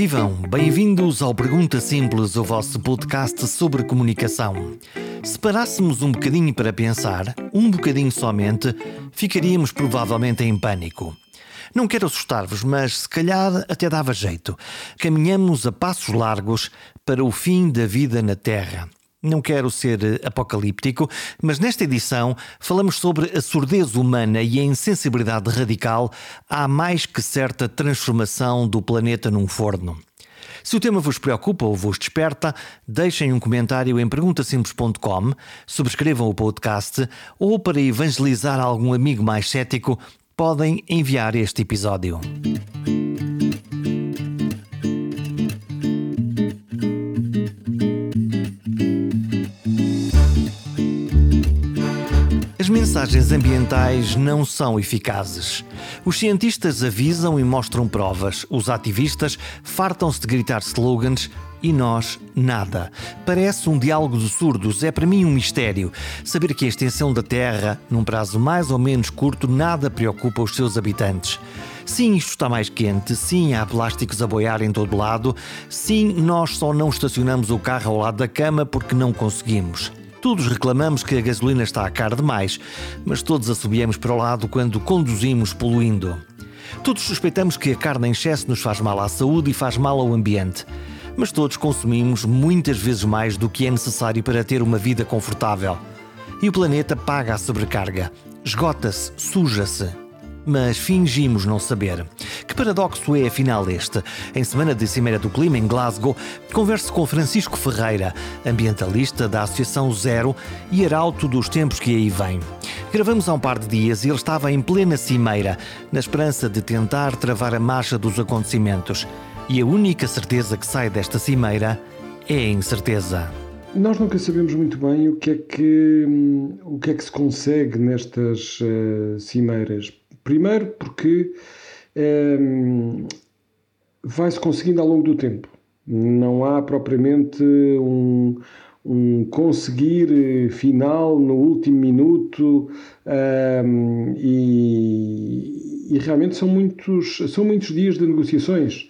Vivam, bem-vindos ao Pergunta Simples, o vosso podcast sobre comunicação. Se parássemos um bocadinho para pensar, um bocadinho somente, ficaríamos provavelmente em pânico. Não quero assustar-vos, mas se calhar até dava jeito. Caminhamos a passos largos para o fim da vida na Terra. Não quero ser eh, apocalíptico, mas nesta edição falamos sobre a surdez humana e a insensibilidade radical à mais que certa transformação do planeta num forno. Se o tema vos preocupa ou vos desperta, deixem um comentário em perguntasimples.com, subscrevam o podcast ou, para evangelizar algum amigo mais cético, podem enviar este episódio. Mensagens ambientais não são eficazes. Os cientistas avisam e mostram provas, os ativistas fartam-se de gritar slogans e nós nada. Parece um diálogo de surdos, é para mim um mistério. Saber que a extensão da Terra, num prazo mais ou menos curto, nada preocupa os seus habitantes. Sim, isto está mais quente, sim, há plásticos a boiar em todo lado, sim, nós só não estacionamos o carro ao lado da cama porque não conseguimos. Todos reclamamos que a gasolina está a cara demais, mas todos assobiamos para o lado quando conduzimos poluindo. Todos suspeitamos que a carne em excesso nos faz mal à saúde e faz mal ao ambiente. Mas todos consumimos muitas vezes mais do que é necessário para ter uma vida confortável. E o planeta paga a sobrecarga. Esgota-se, suja-se mas fingimos não saber. Que paradoxo é afinal este? Em semana de Cimeira do Clima, em Glasgow, converso com Francisco Ferreira, ambientalista da Associação Zero e arauto dos tempos que aí vêm. Gravamos há um par de dias e ele estava em plena cimeira, na esperança de tentar travar a marcha dos acontecimentos. E a única certeza que sai desta cimeira é a incerteza. Nós nunca sabemos muito bem o que é que, hum, o que, é que se consegue nestas uh, cimeiras. Primeiro porque ehm, vai-se conseguindo ao longo do tempo. Não há propriamente um, um conseguir final no último minuto um, ehm, e, e, realmente são muitos, são muitos dias de negociações.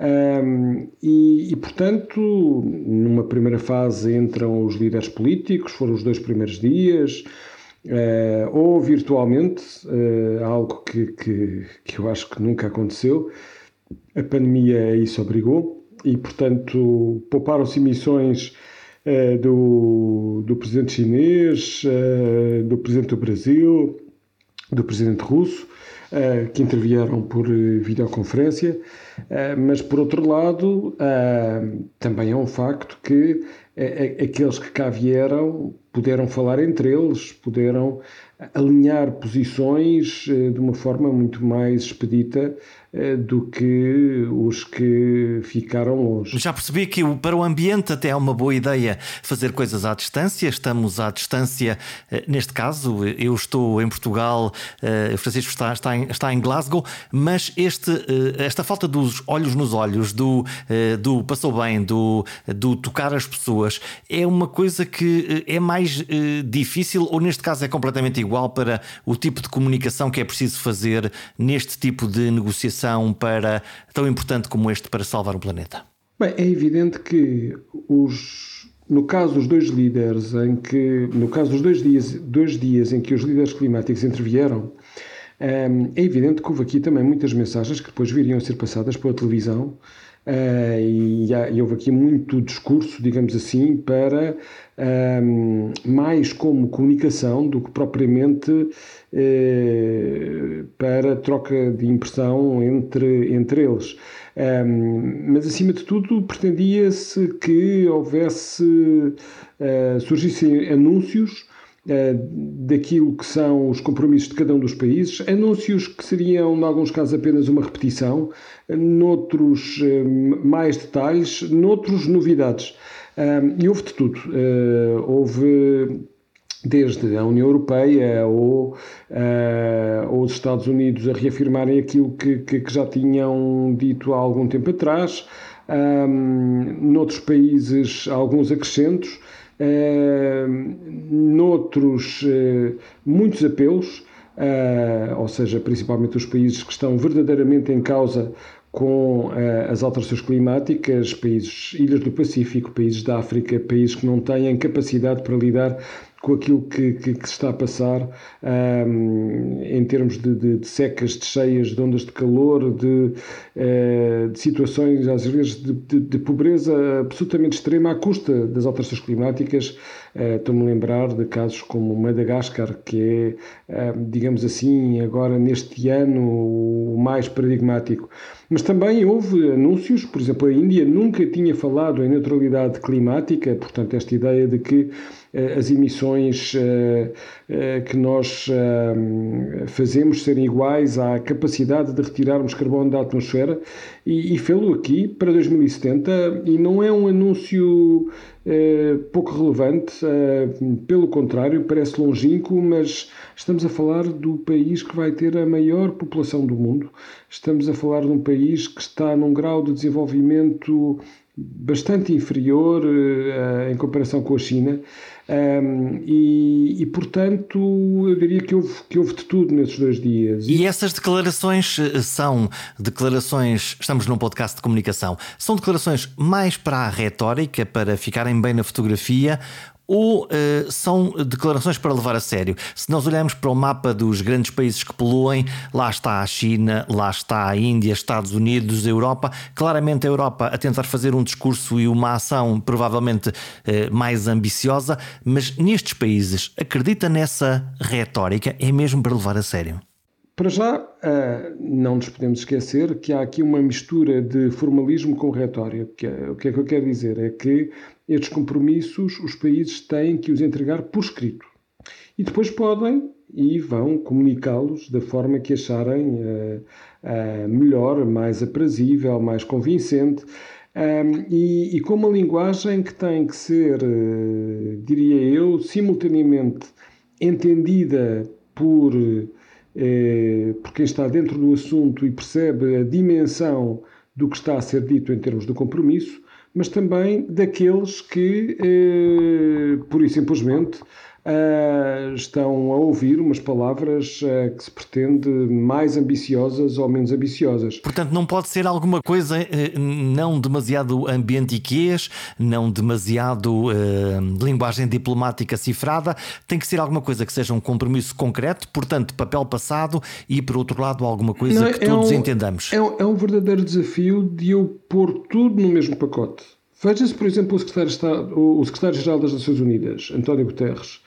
Um, ehm, e, e, portanto, numa primeira fase entram os líderes políticos, foram os dois primeiros dias, Uh, ou virtualmente, uh, algo que, que, que, eu acho que nunca aconteceu. A pandemia isso obrigou e, portanto, pouparam-se emissões uh, do, do presidente chinês, do presidente do Brasil, do presidente russo, que intervieram por videoconferência. mas, por outro lado, também é um facto que aqueles que cá vieram puderam falar entre eles, puderam alinhar posições eh, de uma forma muito mais expedita eh, do que os que ficaram longe. Já percebi que para o ambiente até é uma boa ideia fazer coisas à distância. Estamos à distância, eh, neste caso, eu estou em Portugal, o Francisco está, está, em, está em Glasgow, mas este, esta falta dos olhos nos olhos, do, do passou bem, do, do tocar as pessoas, é uma coisa que é mais difícil, ou neste caso é completamente igual para o tipo de comunicação que é preciso fazer neste tipo de negociação para tão importante como este para salvar o planeta? Bem, é evidente que os, no caso dos dois líderes, em que, no caso dos dois dias, dois dias em que os líderes climáticos intervieram, ehm, é evidente que houve aqui também muitas mensagens que depois viriam a ser passadas pela televisão e, há, e, houve aqui muito discurso, digamos assim, para um, mais como comunicação do que propriamente uh, para troca de impressão entre, entre eles. Um, mas acima de tudo pretendia-se que houvesse, uh, surgissem anúncios daquilo que são os compromissos de cada um dos países, anúncios que seriam, em alguns casos, apenas uma repetição, noutros eh, mais detalhes, noutros novidades. E houve de tudo. Eh, houve desde a União Europeia ou, uh, ou os Estados Unidos a reafirmarem aquilo que, que, que já tinham dito há algum tempo atrás, um, noutros países alguns acrescentos, noutros uh, muitos apelos, ou seja, principalmente os países que estão verdadeiramente em causa com uh, as alterações climáticas, países, ilhas do Pacífico, países da África, países que não têm capacidade para lidar com aquilo que, que, que, se está a passar um, em termos de, de, de, secas, de cheias, de ondas de calor, de, uh, de situações, às vezes, de, pobreza absolutamente extrema à custa das alterações climáticas. Uh, Estou-me a lembrar de casos como Madagascar, que é, uh, digamos assim, agora neste ano o mais paradigmático. Mas também houve anúncios, por exemplo, a Índia nunca tinha falado em neutralidade climática, portanto, esta ideia de que as emissões eh, eh, que nós fazemos serem iguais à capacidade de retirarmos carbono da atmosfera e, e fê-lo aqui para 2070 e não é um anúncio pouco relevante, pelo contrário, parece longínquo, mas estamos a falar do país que vai ter a maior população do mundo, estamos a falar de um país que está num grau de desenvolvimento bastante inferior em comparação com a China. Um, e, e, portanto, eu diria que houve, que houve de tudo nesses dois dias. E essas declarações eh, são declarações, estamos num podcast de comunicação, são declarações mais para a retórica, para ficarem bem na fotografia, ou uh, são declarações para levar a sério? Se nós olharmos para o mapa dos grandes países que poluem, lá está a China, lá está a Índia, Estados Unidos, Europa. Claramente a Europa a tentar fazer um discurso e uma ação provavelmente uh, mais ambiciosa, mas nestes países, acredita nessa retórica? É mesmo para levar a sério? Para já, eh, não nos podemos esquecer que há aqui uma mistura de formalismo com retórica. O que é que eu quero dizer? É que estes compromissos os países têm que os entregar por escrito. E depois podem e vão comunicá-los da forma que acharem uh, uh, melhor, mais aprazível, mais convincente. Um, e, e, com uma linguagem que tem que ser, uh, diria eu, simultaneamente entendida por é, por quem está dentro do assunto e percebe a dimensão do que está a ser dito em termos de compromisso, mas também daqueles que, eh, pura e simplesmente, uh, estão a ouvir umas palavras uh, que se pretende mais ambiciosas ou menos ambiciosas. Portanto, não pode ser alguma coisa uh, não demasiado ambientiquês, não demasiado linguagem diplomática cifrada, tem que ser alguma coisa que seja um compromisso concreto, portanto, papel passado e, por outro lado, alguma coisa não, que é todos um, entendamos. É um, é um verdadeiro desafio de eu pôr tudo no mesmo pacote. Veja-se, por exemplo, o secretário-geral secretário das Nações Unidas, António Guterres.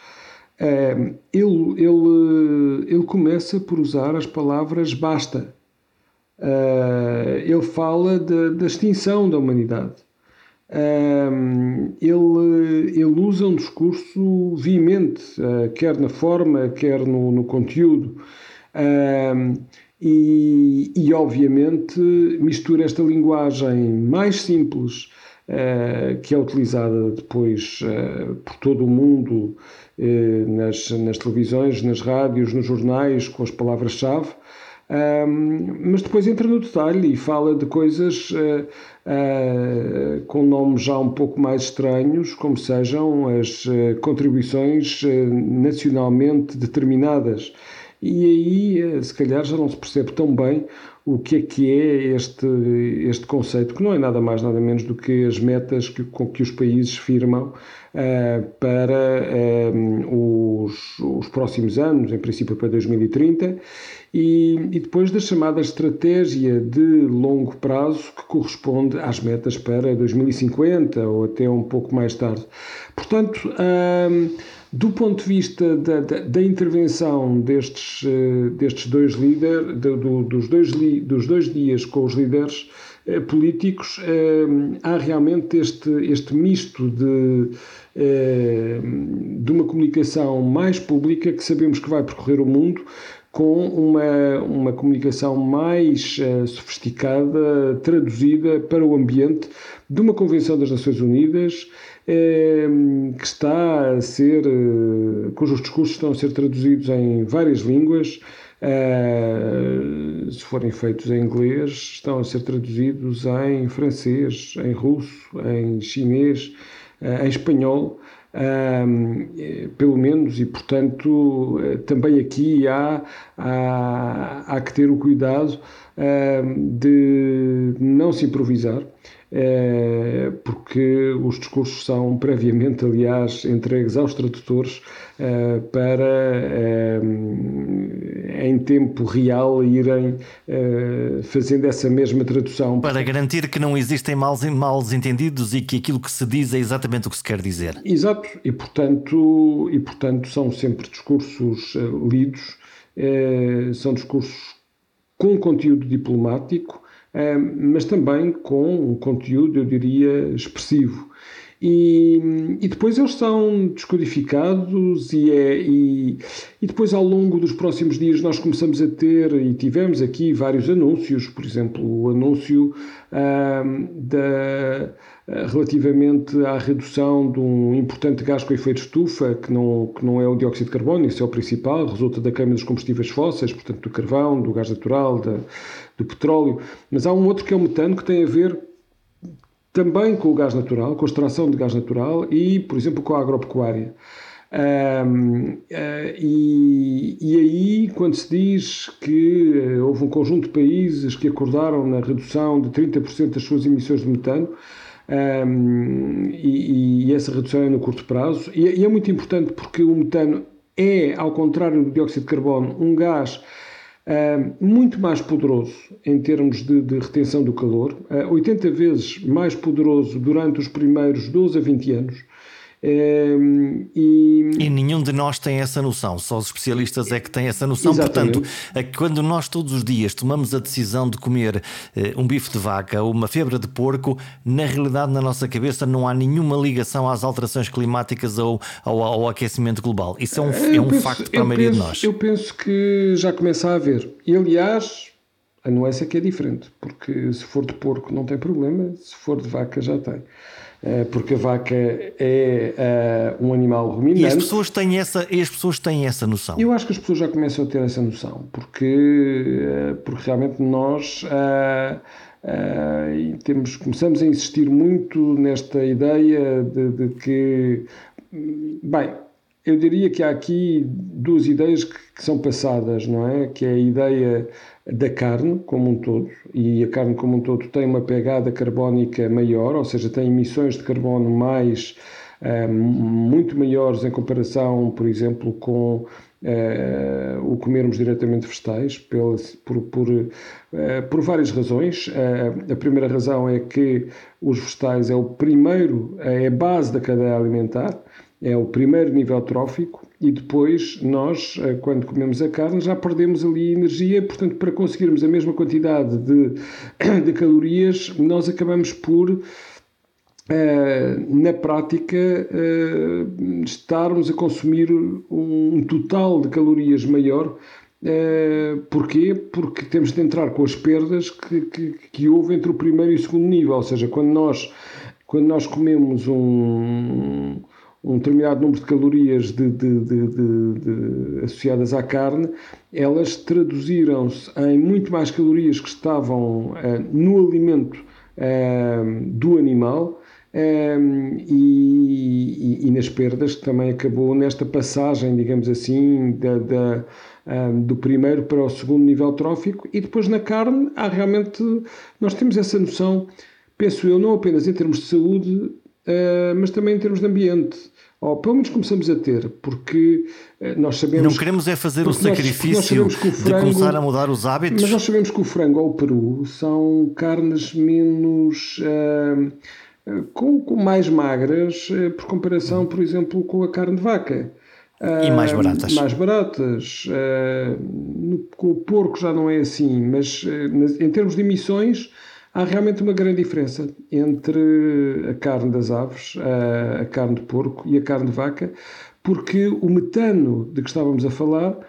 Ele, ele, ele começa por usar as palavras basta. Ele fala de, da extinção da humanidade. Ele, ele usa um discurso veemente, quer na forma, quer no, no conteúdo. E, e, obviamente, mistura esta linguagem mais simples que é utilizada depois por todo o mundo nas, nas televisões, nas rádios, nos jornais, com as palavras-chave. Um, mas depois entra no detalhe e fala de coisas uh, uh, com nomes já um pouco mais estranhos, como sejam as uh, contribuições nacionalmente determinadas. E aí, se calhar, já não se percebe tão bem o que é que é este, este conceito, que não é nada mais nada menos do que as metas que, com que os países firmam uh, para eh, os, os próximos anos, em princípio para 2030, e, e, depois da chamada estratégia de longo prazo que corresponde às metas para 2050 ou até um pouco mais tarde. Portanto, um, do ponto de vista da, da, da intervenção destes, uh, destes dois líderes, do, dos, dois li, dos dois dias com os líderes uh, políticos, uh, há realmente este, este misto de, de uma comunicação mais pública que sabemos que vai percorrer o mundo, com uma, uma comunicação mais sofisticada, traduzida para o ambiente de uma Convenção das Nações Unidas Ehm, que está a ser, eh, cujos discursos estão a ser traduzidos em várias línguas. Uh, se forem feitos em inglês, estão a ser traduzidos em francês, em russo, em chinês, uh, em espanhol. pelo menos, e portanto também aqui há, há, há que ter o cuidado de não se improvisar, eh, porque os discursos são previamente, aliás, entregues aos tradutores eh, para, eh, em tempo real, irem fazendo essa mesma tradução. Para garantir que não existem mal entendidos e que aquilo que se diz é exatamente o que se quer dizer. Exato, e portanto, e, portanto são sempre discursos lidos, são discursos com conteúdo diplomático, eh, mas também com um conteúdo, eu diria, expressivo. E, e, depois eles são descodificados e, é, e, e, depois ao longo dos próximos dias nós começamos a ter e tivemos aqui vários anúncios, por exemplo o anúncio ah, da, relativamente à redução de um importante gás com efeito estufa, que não, que não é o dióxido de carbono, isso é o principal, resulta da queima dos combustíveis fósseis, portanto do carvão, do gás natural, da, do petróleo, mas há um outro que é o metano que tem a ver também com o gás natural, com a extração de gás natural e, por exemplo, com a agropecuária. Um, uh, eh, e, e, aí, quando se diz que uh, houve um conjunto de países que acordaram na redução de 30% das suas emissões de metano, um, e, e, essa redução é no curto prazo, e, e é muito importante porque o metano é, ao contrário do dióxido de carbono, um gás muito mais poderoso em termos de, de retenção do calor, uh, 80 vezes mais poderoso durante os primeiros 12 a 20 anos. Uh, e... e... nenhum de nós tem essa noção, só os especialistas é que têm essa noção. Exatamente. Portanto, é quando nós todos os dias tomamos a decisão de comer eh, um bife de vaca ou uma febra de porco, na realidade, na nossa cabeça, não há nenhuma ligação às alterações climáticas ou ao, ao aquecimento global. Isso é um, é um penso, facto para a maioria penso, de nós. Eu penso que já começa a haver. E aliás, a nuance é que é diferente, porque se for de porco não tem problema, se for de vaca já tem. Eh, porque a vaca é uh, um animal ruminante. E as pessoas têm essa, as pessoas têm essa noção. Eu acho que as pessoas já começam a ter essa noção, porque, uh, porque realmente nós uh, temos, começamos a insistir muito nesta ideia de, de que, bem, eu diria que há aqui duas ideias que, que, são passadas, não é? Que é a ideia da carne como um todo, e a carne como um todo tem uma pegada carbónica maior, ou seja, tem emissões de carbono mais uh, muito maiores em comparação, por exemplo, com Uh, o comermos diretamente vegetais por, por, por, uh, por várias razões. A primeira razão é que os vegetais é o primeiro, é a base da cadeia alimentar, é o primeiro nível trófico e depois nós, eh, quando comemos a carne, já perdemos ali energia, portanto, para conseguirmos a mesma quantidade de, de calorias, nós acabamos por. Uh, na prática, uh, estarmos a consumir um total de calorias maior. Uh, porquê? Porque temos de entrar com as perdas que, que, que houve entre o primeiro e o segundo nível. Ou seja, quando nós, quando nós comemos um, um determinado número de calorias de, de, de, associadas à carne, elas traduziram-se em muito mais calorias que estavam uh, no alimento uh, do animal uh, e, e, e, nas perdas, que também acabou nesta passagem, digamos assim, da, da do primeiro para o segundo nível trófico, e depois na carne há realmente, nós temos essa noção, penso eu, não apenas em termos de saúde, mas também em termos de ambiente. Ou pelo menos começamos a ter, porque uh, nós sabemos. Não queremos é fazer o sacrifício nós, nós frango, de começar a mudar os hábitos. Mas nós sabemos que o frango ou o peru são carnes menos. Uh, com, com, mais magras, por comparação, por exemplo, com a carne de vaca. E mais baratas. Mais baratas. com o porco já não é assim, mas em termos de emissões Há realmente uma grande diferença entre a carne das aves, a carne de porco e a carne de vaca, porque o metano de que estávamos a falar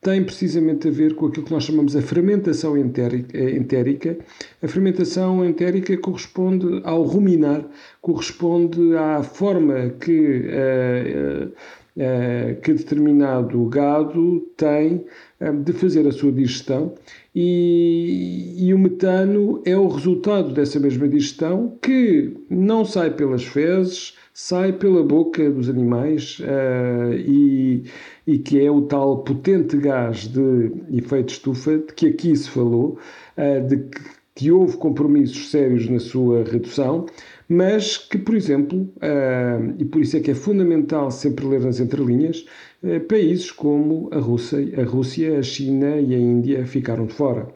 tem precisamente a ver com aquilo que nós chamamos a fermentação entérica. A fermentação entérica corresponde ao ruminar, corresponde à forma que, uh, uh, que determinado gado tem de fazer a sua digestão e, e, o metano é o resultado dessa mesma digestão que não sai pelas fezes, sai pela boca dos animais uh, e, e, que é o tal potente gás de efeito estufa de que aqui se falou, uh, de que, que, houve compromissos sérios na sua redução, mas que, por exemplo, uh, e por isso é que é fundamental sempre ler nas entrelinhas, países como a Rússia, a Rússia, a China e a Índia ficaram de fora.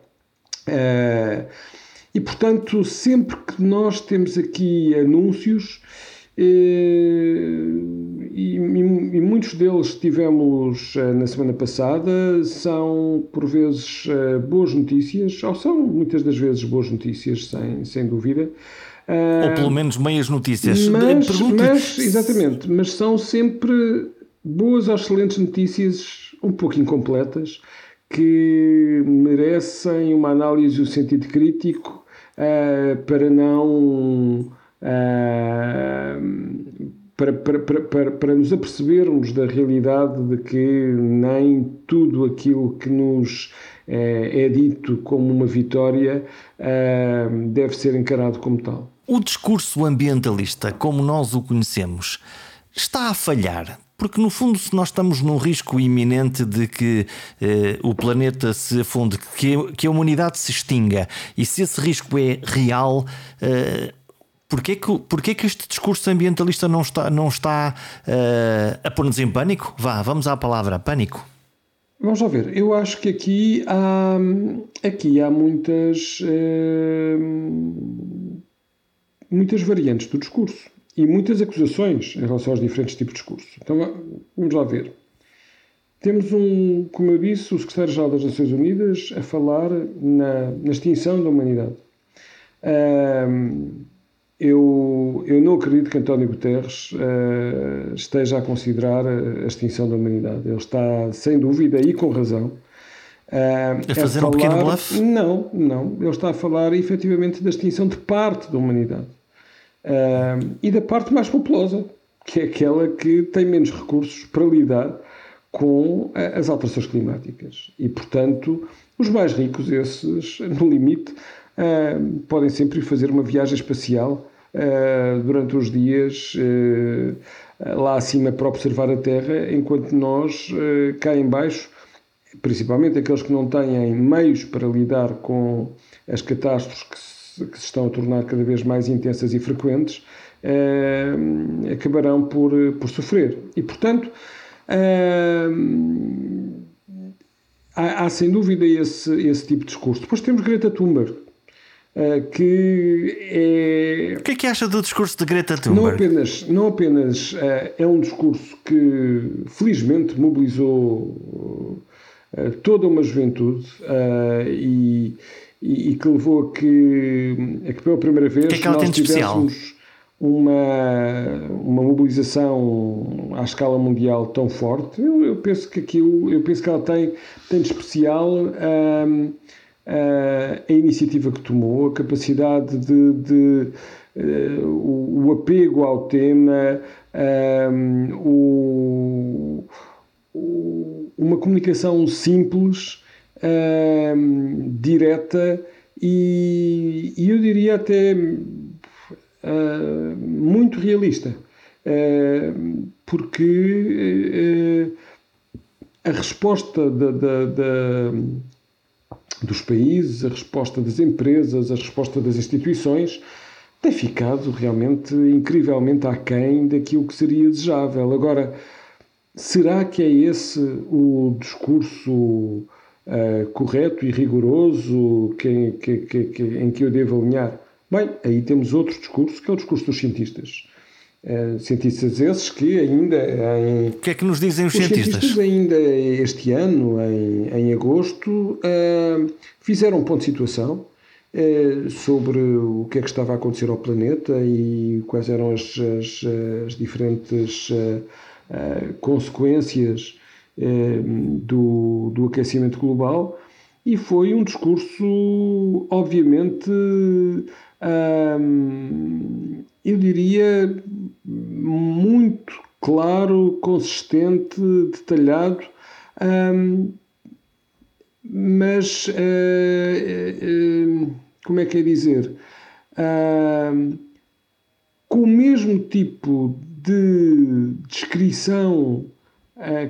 e, portanto, sempre que nós temos aqui anúncios, e, e, muitos deles tivemos eh, na semana passada, são por vezes eh, boas notícias, ou são muitas das vezes boas notícias, sem, sem dúvida. Ou pelo menos meias notícias. Mas, mas, exatamente, mas são sempre boas ou excelentes notícias, um pouco incompletas, que merecem uma análise e um sentido crítico uh, para não para, para, para, para nos apercebermos da realidade de que nem tudo aquilo que nos é, é dito como uma vitória deve ser encarado como tal. O discurso ambientalista, como nós o conhecemos, está a falhar. Porque, no fundo, se nós estamos num risco iminente de que eh, o planeta se afunde, que, que a humanidade se extinga, e se esse risco é real, eh, Porquê que, porquê que este discurso ambientalista não está, não está uh, a pôr-nos em pânico? Vá, vamos à palavra pânico. Vamos lá ver. Eu acho que aqui há, aqui há muitas, uh, muitas variantes do discurso e muitas acusações em relação aos diferentes tipos de discurso. Então vamos lá ver. Temos um, como eu disse, o secretário-geral das Nações Unidas a falar na, na extinção da humanidade. Eu, eu não acredito que António Guterres uh, esteja a considerar a extinção da humanidade. Ele está, sem dúvida, e com razão. Uh, a fazer a falar, um pequeno bluff? Não, não. Ele está a falar efetivamente da extinção de parte da humanidade. Uh, e da parte mais populosa, que é aquela que tem menos recursos para lidar com as alterações climáticas. E, portanto, os mais ricos, esses, no limite, uh, podem sempre fazer uma viagem espacial uh, durante os dias uh, lá acima para observar a Terra, enquanto nós, cá em baixo, principalmente aqueles que não têm meios para lidar com as catástrofes que se, que se estão a tornar cada vez mais intensas e frequentes, acabarão por, por sofrer. E, portanto, há, há, sem dúvida esse, esse tipo de discurso. Depois temos Greta Thunberg, que é. O que é que acha do discurso de Greta Thunberg? Não apenas, não apenas uh, é um discurso que felizmente mobilizou uh, toda uma juventude e, e, e, que levou a que, a que pela primeira vez que é que nós tivéssemos uma, uma mobilização à escala mundial tão forte. Eu, eu, penso que aquilo, eu penso que ela tem, tem de especial. Um, uh, a iniciativa que tomou, a capacidade de, de uh, o, apego ao tema, um, o, o, uma comunicação simples, um, direta e, e, eu diria até uh, muito realista, porque a resposta da, da, da dos países, a resposta das empresas, a resposta das instituições tem ficado realmente incrivelmente aquém daquilo que seria desejável. Agora, será que é esse o discurso uh, correto e rigoroso que, que, que, em que eu devo alinhar? Bem, aí temos outro discurso, que é o discurso dos cientistas. Uh, cientistas esses que ainda em... O que é que nos dizem os, os cientistas? cientistas ainda este ano, em, em agosto, uh, fizeram um ponto de situação uh, sobre o que é que estava a acontecer ao planeta e quais eram as, as, as diferentes consequências do, do aquecimento global e foi um discurso, obviamente, eu diria muito claro, consistente, detalhado, mas uh, uh, como é que é dizer? Com o mesmo tipo de descrição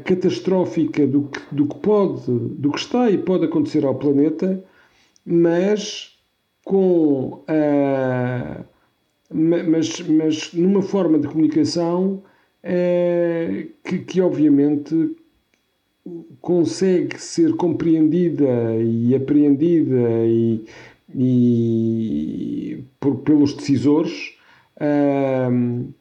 catastrófica do que, do que pode, do que está e pode acontecer ao planeta, mas com uh, mas, mas numa forma de comunicação uh, que, que obviamente consegue ser compreendida e apreendida e, e por, pelos decisores uh,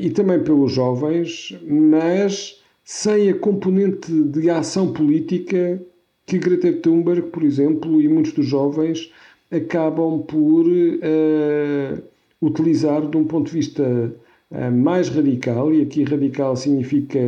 e também pelos jovens, mas sem a componente de ação política que Greta Thunberg, por exemplo, e muitos dos jovens acabam por uh, utilizar de um ponto de vista mais radical, e aqui radical significa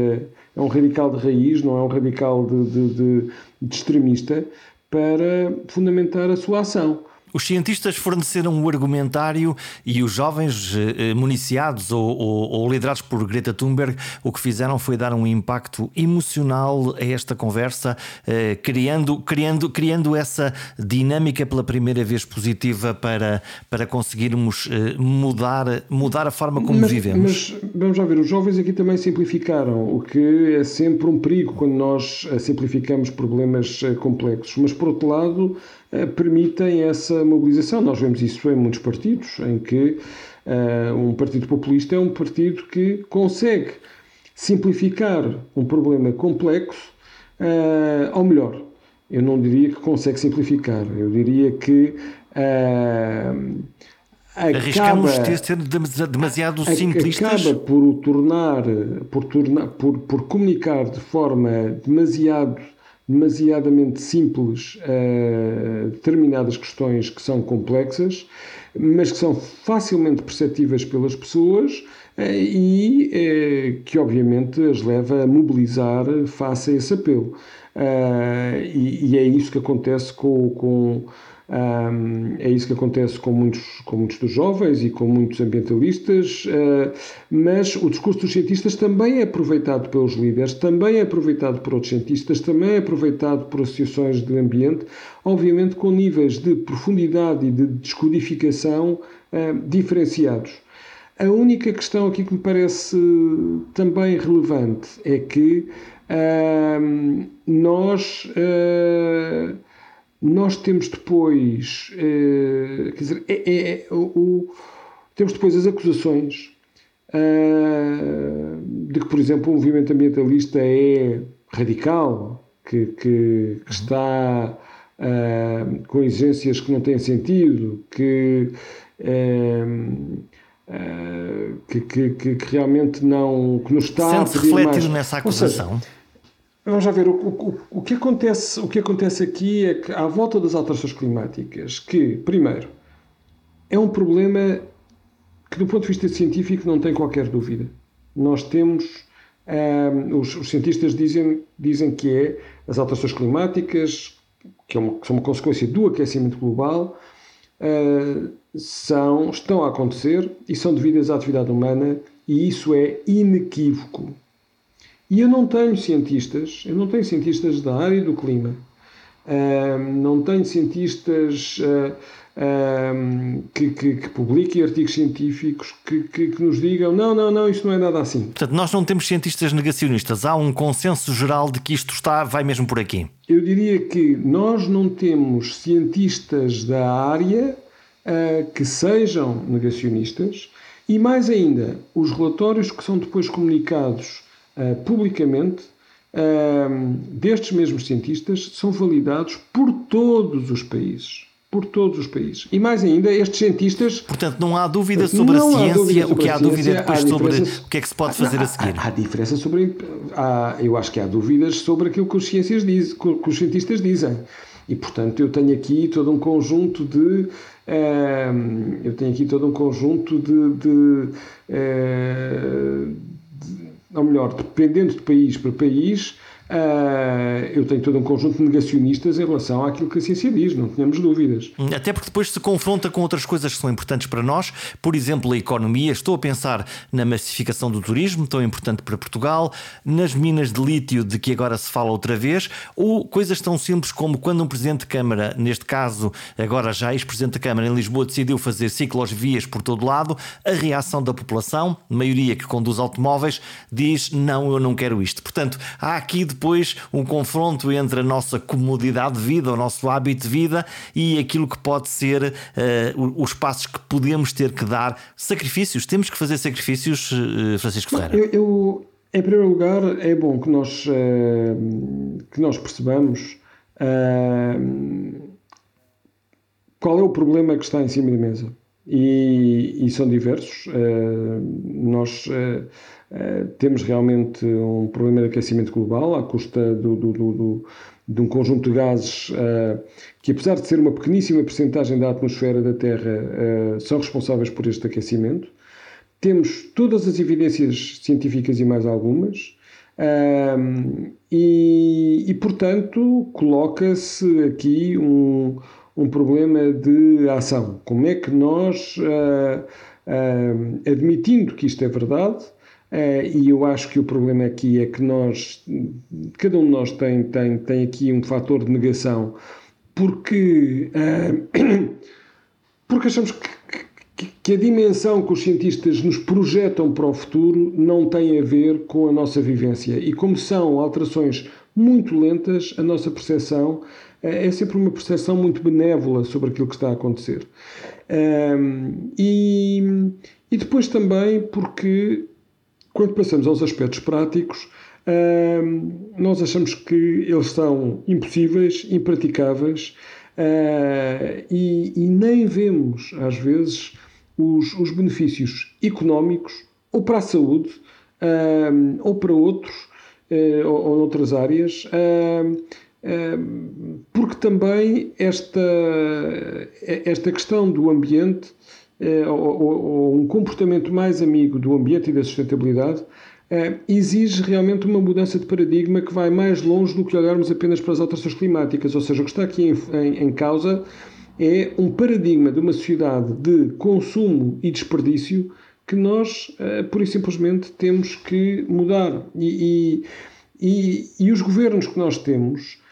é um radical de raiz, não é um radical de, de, de, de extremista, para fundamentar a sua ação. Os cientistas forneceram o argumentário e os jovens eh, eh, municiados ou, ou, ou, liderados por Greta Thunberg o que fizeram foi dar um impacto emocional a esta conversa, eh, criando, criando, criando essa dinâmica pela primeira vez positiva para, para conseguirmos mudar, mudar a forma como mas, vivemos. Mas vamos lá ver, os jovens aqui também simplificaram, o que é sempre um perigo quando nós simplificamos problemas complexos. Mas por outro lado, eh, permitem essa mobilização. Nós vemos isso em muitos partidos, em que uh, um partido populista é um partido que consegue simplificar um problema complexo, uh, ou melhor, eu não diria que consegue simplificar, eu diria que uh, Arriscamos ter ser demasiado simplistas. Acaba por o tornar, por, tornar por, por comunicar de forma demasiado demasiadamente simples uh, determinadas questões que são complexas, mas que são facilmente perceptíveis pelas pessoas uh, e uh, que, obviamente, as leva a mobilizar face a esse apelo. E, e, é isso que acontece com, com um, é isso que acontece com muitos, com muitos dos jovens e com muitos ambientalistas, uh, mas o discurso dos cientistas também é aproveitado pelos líderes, também é aproveitado por outros cientistas, também é aproveitado por associações de ambiente, obviamente com níveis de profundidade e de descodificação uh, diferenciados. A única questão aqui que me parece também relevante é que uh, nós nós temos depois, eh, quer dizer, é, é, é o, temos depois as acusações uh, de que, por exemplo, o movimento ambientalista é radical, que, que, que uhum. está uh, com exigências que não têm sentido, que, uh, que, que, que, realmente não. que nos está pedir refletido mais. nessa acusação? Seja, Vamos já ver, o, o, o, que acontece, o que acontece aqui é que, à volta das alterações climáticas, que, primeiro, é um problema que, do ponto de vista científico, não tem qualquer dúvida. Nós temos, um, os, os, cientistas dizem, dizem que é as alterações climáticas, que, é uma, que são uma consequência do aquecimento global, uh, são, estão a acontecer e são devidas à atividade humana, e isso é inequívoco. E eu não tenho cientistas, eu não tenho cientistas da área do clima, não tenho cientistas uh, que, que, que, publiquem artigos científicos que, que, que, nos digam não, não, não, isto não é nada assim. Portanto, nós não temos cientistas negacionistas, há um consenso geral de que isto está, vai mesmo por aqui. Eu diria que nós não temos cientistas da área que sejam negacionistas e mais ainda, os relatórios que são depois comunicados uh, publicamente uh, destes mesmos cientistas são validados por todos os países. Por todos os países. E mais ainda, estes cientistas. Portanto, não há dúvida sobre a ciência. Sobre o que há dúvida é depois sobre o que é que se pode fazer há, a seguir. Há, há diferença sobre. Há, eu acho que há dúvidas sobre aquilo que os, ciências diz, que os cientistas dizem. E, portanto, eu tenho aqui todo um conjunto de. Uh, eu tenho aqui todo um conjunto de, de, uh, ou melhor, dependendo de país para país, Uh, eu tenho todo um conjunto de negacionistas em relação àquilo que a ciência diz, não tenhamos dúvidas. Até porque depois se confronta com outras coisas que são importantes para nós, por exemplo, a economia. Estou a pensar na massificação do turismo, tão importante para Portugal, nas minas de lítio de que agora se fala outra vez, ou coisas tão simples como quando um presidente de Câmara, neste caso, agora já ex-presidente da Câmara em Lisboa, decidiu fazer ciclovias por todo lado, a reação da população, maioria que conduz automóveis, diz não, eu não quero isto. Portanto, há aqui depois um confronto entre a nossa comodidade de vida, o nosso hábito de vida e aquilo que pode ser uh, os passos que podemos ter que dar. Sacrifícios, temos que fazer sacrifícios, uh, Francisco Ferreira? Eu, eu, em primeiro lugar, é bom que nós, uh, que nós percebamos qual é o problema que está em cima da mesa. E, e são diversos. nós eh, temos realmente um problema de aquecimento global à custa do, do, do, de um conjunto de gases uh, que, apesar de ser uma pequeníssima percentagem da atmosfera da Terra, uh, são responsáveis por este aquecimento. Temos todas as evidências científicas e mais algumas. E, e, portanto, coloca-se aqui um, um problema de ação. Como é que nós, admitindo que isto é verdade, Uh, e eu acho que o problema aqui é que nós, cada um de nós tem, tem, tem aqui um fator de negação, porque, uh, porque achamos que, que, que, a dimensão que os cientistas nos projetam para o futuro não tem a ver com a nossa vivência. E como são alterações muito lentas, a nossa percepção uh, é sempre uma percepção muito benévola sobre aquilo que está a acontecer. e, e depois também porque quando passamos aos aspectos práticos, nós achamos que eles são impossíveis, impraticáveis uh, e, e, nem vemos, às vezes, os, os, benefícios económicos ou para a saúde ou para outros uh, ou, ou outras áreas. porque também esta, esta questão do ambiente ou, ou, um comportamento mais amigo do ambiente e da sustentabilidade, eh, exige realmente uma mudança de paradigma que vai mais longe do que olharmos apenas para as alterações climáticas. Ou seja, o que está aqui em, em, em causa é um paradigma de uma sociedade de consumo e desperdício que nós, uh, pura e simplesmente, temos que mudar. E, e, e, e os governos que nós temos,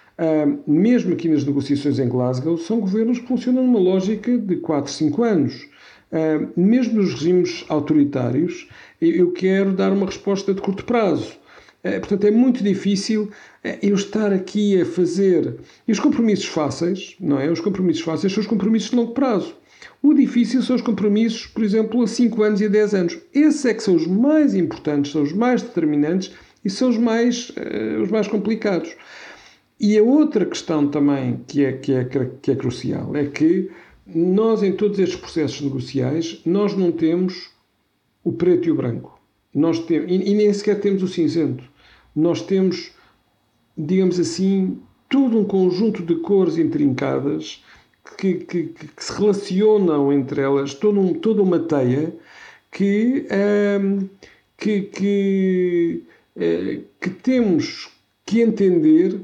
mesmo aqui nas negociações em Glasgow, são governos que funcionam numa lógica de 4, 5 anos. Uh, mesmo nos regimes autoritários, eu quero dar uma resposta de curto prazo. Uh, portanto, é muito difícil uh, eu estar aqui a fazer. E os compromissos fáceis, não é? Os compromissos fáceis são os compromissos de longo prazo. O difícil são os compromissos, por exemplo, a 5 anos e a 10 anos. Esses é que são os mais importantes, são os mais determinantes e são os mais, os mais complicados. E a outra questão também que é, que é, que é crucial é que nós, em todos estes processos negociais, nós não temos o preto e o branco. Nós temos, e, nem sequer temos o cinzento. Nós temos, digamos assim, todo um conjunto de cores intrincadas que, que, que se relacionam entre elas, todo um, toda uma teia que, que, que, uh, que, temos que entender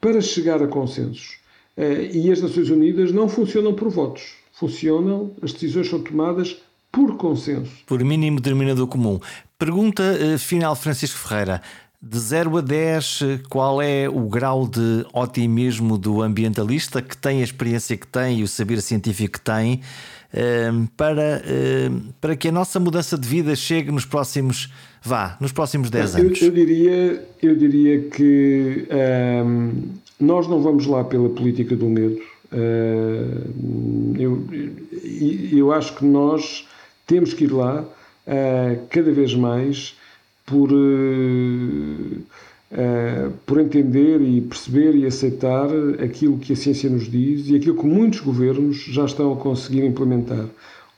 para chegar a consensos. Eh, e as Nações Unidas não funcionam por votos. Funcionam, as decisões são tomadas por consenso. Por mínimo denominador comum. Pergunta uh, final, Francisco Ferreira. De 0 a 10, qual é o grau de otimismo do ambientalista que tem a experiência que tem e o saber científico que tem para, para que a nossa mudança de vida chegue nos próximos, vá, nos próximos 10 anos? Eu, eu diria, eu diria que nós não vamos lá pela política do medo. Eh, eu, eu acho que nós temos que ir lá eh, cada vez mais por, eh, por entender e perceber e aceitar aquilo que a ciência nos diz e aquilo que muitos governos já estão a conseguir implementar.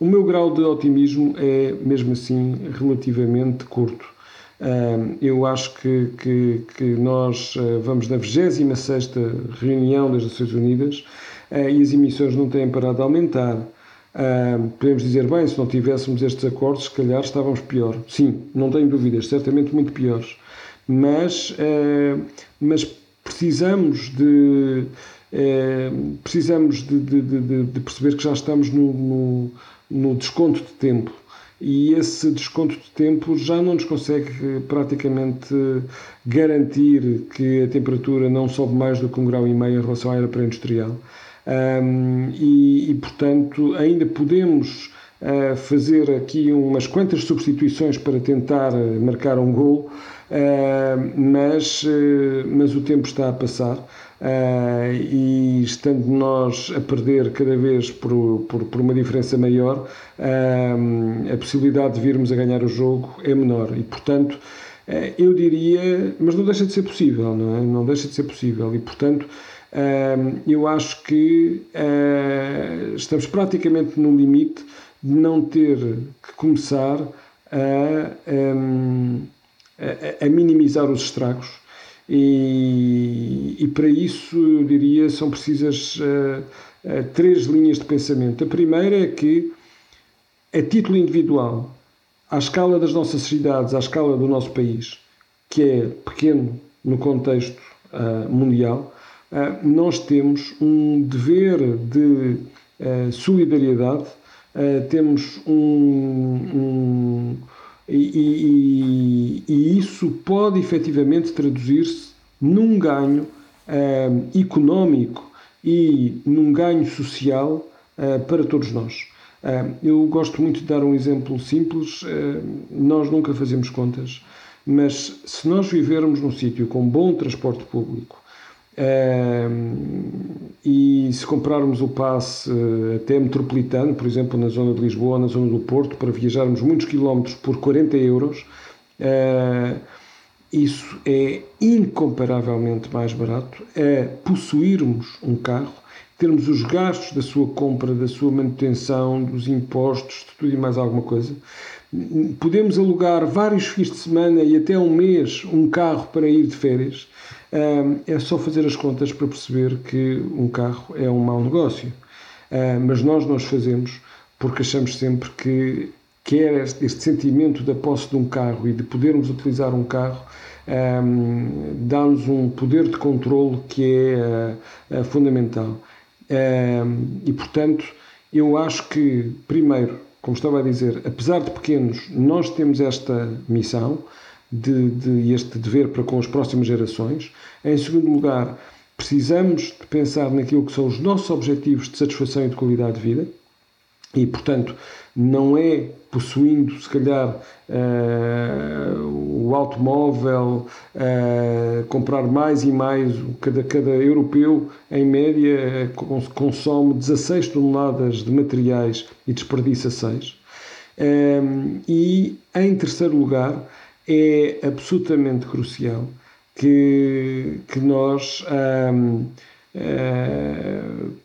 O meu grau de otimismo é, mesmo assim, relativamente curto eu acho que, que, que nós ah, vamos na 26 reunião das Nações Unidas ah, e as emissões não têm parado de aumentar. podemos dizer, bem, se não tivéssemos estes acordos, se calhar estávamos pior. Sim, não tenho dúvidas, certamente muito piores. mas, mas precisamos de precisamos de, de, de, de, perceber que já estamos no, no, no desconto de tempo e esse desconto de tempo já não nos consegue praticamente garantir que a temperatura não sobe mais do que um grau e meio em relação à era pré-industrial. Um, e, e, portanto, ainda podemos uh, fazer aqui umas quantas substituições para tentar marcar um gol, uh, mas, uh, mas o tempo está a passar. Uh, e estando nós a perder cada vez por, por, por uma diferença maior, uh, a possibilidade de virmos a ganhar o jogo é menor. E, portanto, uh, eu diria, mas não deixa de ser possível, não é? Não deixa de ser possível. E, portanto, eu acho que estamos praticamente no limite de não ter que começar a, um, a, a minimizar os estragos e, e para isso, eu diria, são precisas uh, uh, três linhas de pensamento. A primeira é que, a título individual, à escala das nossas cidades, à escala do nosso país, que é pequeno no contexto uh, mundial, nós temos um dever de solidariedade, temos um, um e, e, e isso pode efetivamente traduzir-se num ganho uh, económico e num ganho social uh, para todos nós. Uh, eu gosto muito de dar um exemplo simples. nós nunca fazemos contas, mas se nós vivermos num sítio com bom transporte público, e se comprarmos o passe eh, até metropolitano, por exemplo, na zona de Lisboa, na zona do Porto, para viajarmos muitos quilómetros por 40 euros, uh, isso é incomparavelmente mais barato a possuirmos um carro, termos os gastos da sua compra, da sua manutenção, dos impostos, de tudo e mais alguma coisa. Podemos alugar vários fins de semana e até um mês um carro para ir de férias é só fazer as contas para perceber que um carro é um mau negócio. Mas nós nós fazemos porque achamos sempre que quer este, este sentimento da posse de um carro e de podermos utilizar um carro um, dá-nos um poder de controle que é uh, fundamental. Um, e, portanto, eu acho que, primeiro, como estava a dizer, apesar de pequenos, nós temos esta missão, de, de este dever para com as próximas gerações. Em segundo lugar, precisamos de pensar naquilo que são os nossos objetivos de satisfação e de qualidade de vida e, portanto, não é possuindo, se calhar, uh, o automóvel, uh, comprar mais e mais, cada, cada europeu, em média, consome 16 toneladas de materiais e desperdiça 6. Um, eh, e, em terceiro lugar, é absolutamente crucial que, que nós uh,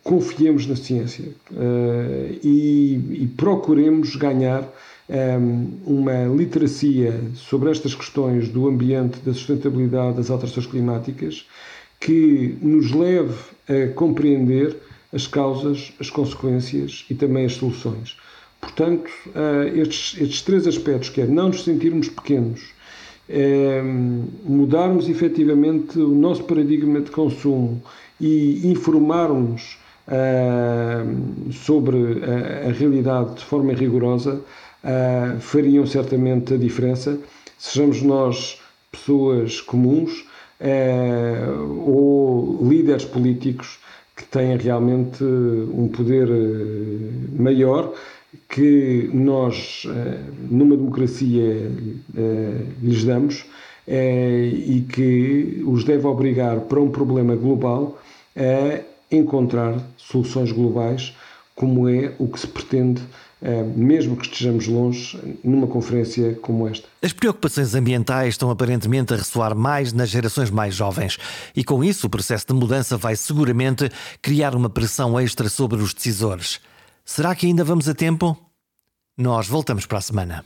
confiemos na ciência uh, e, e, procuremos ganhar um, uma literacia sobre estas questões do ambiente, da sustentabilidade, das alterações climáticas, que nos leve a compreender as causas, as consequências e também as soluções. Portanto, uh, estes, estes três aspectos, que é não nos sentirmos pequenos, é, mudarmos efetivamente o nosso paradigma de consumo e informarmos uh, sobre a, a, realidade de forma rigorosa, fariam certamente a diferença. Sejamos nós pessoas comuns ou líderes políticos que têm realmente um poder maior que nós, eh, numa democracia, eh, lhes damos eh, e que os deve obrigar para um problema global a encontrar soluções globais, como é o que se pretende mesmo que estejamos longe, numa conferência como esta. As preocupações ambientais estão aparentemente a ressoar mais nas gerações mais jovens e, com isso, o processo de mudança vai seguramente criar uma pressão extra sobre os decisores. Será que ainda vamos a tempo? Nós voltamos para a semana.